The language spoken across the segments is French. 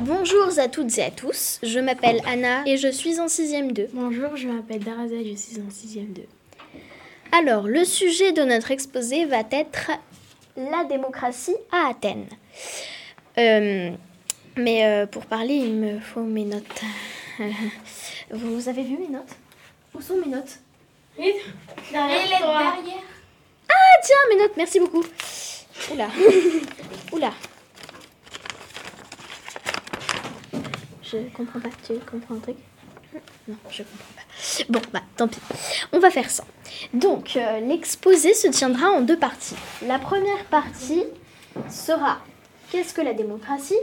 Bonjour à toutes et à tous, je m'appelle Anna et je suis en 6ème 2. Bonjour, je m'appelle Daraza, je suis en 6ème 2. Alors, le sujet de notre exposé va être la démocratie à Athènes. Euh, mais euh, pour parler, il me faut mes notes. Vous avez vu mes notes? Où sont mes notes? Oui, derrière toi. Ah tiens, mes notes, merci beaucoup. Oula. Oula. Je comprends pas. Tu comprends un truc Non, je comprends pas. Bon, bah tant pis. On va faire ça. Donc, euh, l'exposé se tiendra en deux parties. La première partie sera qu'est-ce que la démocratie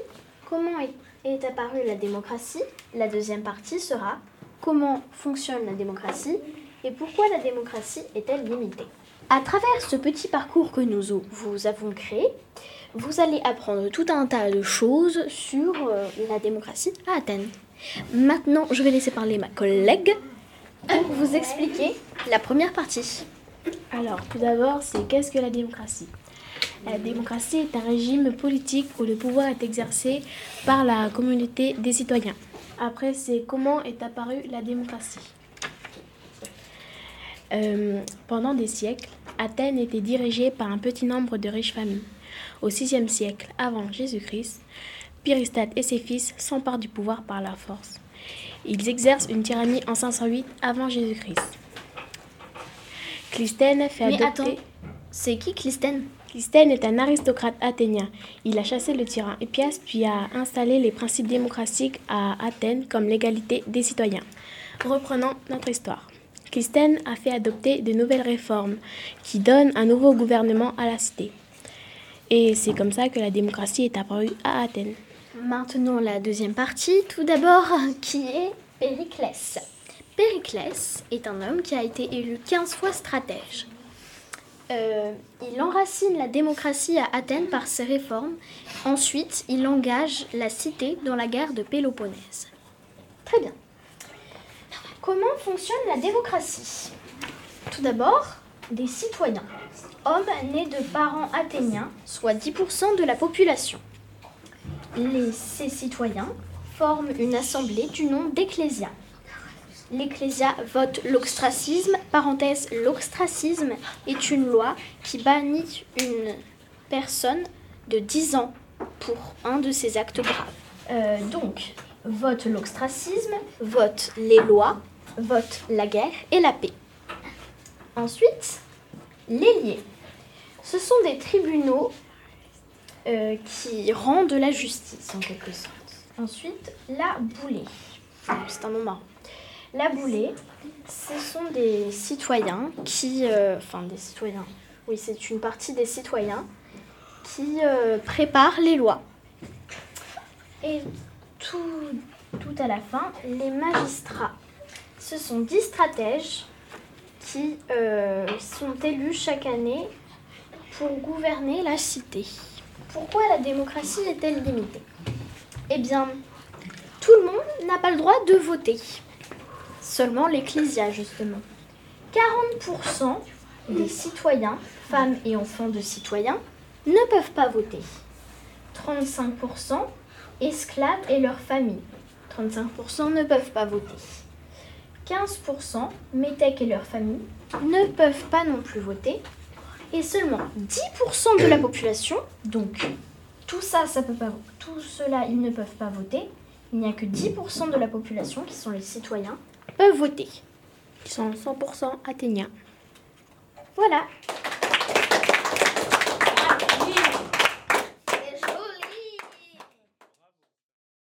Comment est, est apparue la démocratie La deuxième partie sera comment fonctionne la démocratie et pourquoi la démocratie est-elle limitée à travers ce petit parcours que nous vous avons créé, vous allez apprendre tout un tas de choses sur euh, la démocratie à Athènes. Maintenant, je vais laisser parler ma collègue pour vous expliquer la première partie. Alors, tout d'abord, c'est qu'est-ce que la démocratie? La démocratie est un régime politique où le pouvoir est exercé par la communauté des citoyens. Après, c'est comment est apparue la démocratie? Euh, pendant des siècles, Athènes était dirigée par un petit nombre de riches familles. Au VIe siècle avant Jésus-Christ, Pyristade et ses fils s'emparent du pouvoir par la force. Ils exercent une tyrannie en 508 avant Jésus-Christ. Clisthène fait Mais adopter... attends, c'est qui Clisthène Clisthène est un aristocrate athénien. Il a chassé le tyran Hippias puis a installé les principes démocratiques à Athènes comme l'égalité des citoyens. Reprenons notre histoire. Clisthène a fait adopter de nouvelles réformes qui donnent un nouveau gouvernement à la cité. Et c'est comme ça que la démocratie est apparue à Athènes. Maintenant, la deuxième partie, tout d'abord, qui est Périclès? Périclès est un homme qui a été élu 15 fois stratège. Euh, il enracine la démocratie à Athènes par ses réformes. Ensuite, il engage la cité dans la guerre de Péloponnèse. Très bien. Comment fonctionne la démocratie? Tout d'abord, des citoyens, hommes nés de parents athéniens, soit 10% de la population. Ces citoyens forment une assemblée du nom d'ecclésia. L'ecclésia vote l'ostracisme. Parenthèse, l'ostracisme est une loi qui bannit une personne de 10 ans pour un de ses actes graves. Euh, donc, vote l'ostracisme, vote les lois, vote la guerre et la paix. Ensuite, les liés. Ce sont des tribunaux euh, qui rendent la justice en quelque sorte. Ensuite, la boulée. C'est un nom marrant. La boulée, ce sont des citoyens qui... euh, enfin, des citoyens. Oui, c'est une partie des citoyens qui euh, préparent les lois. Et tout à la fin, les magistrats. Ce sont dix stratèges qui euh, sont élus chaque année pour gouverner la cité. Pourquoi la démocratie est-elle limitée? Eh bien, tout le monde n'a pas le droit de voter. Seulement l'Ecclésia, justement. 40% des citoyens, femmes et enfants de citoyens, ne peuvent pas voter. 35% esclaves et leurs familles. 35% ne peuvent pas voter. 15% métèques et leurs familles ne peuvent pas non plus voter. Et seulement 10% de la population, donc tout ça, ça peut pas, tout cela, ils ne peuvent pas voter. Il n'y a que 10% de la population, qui sont les citoyens, peuvent voter. Ils sont 100% athéniens. Voilà.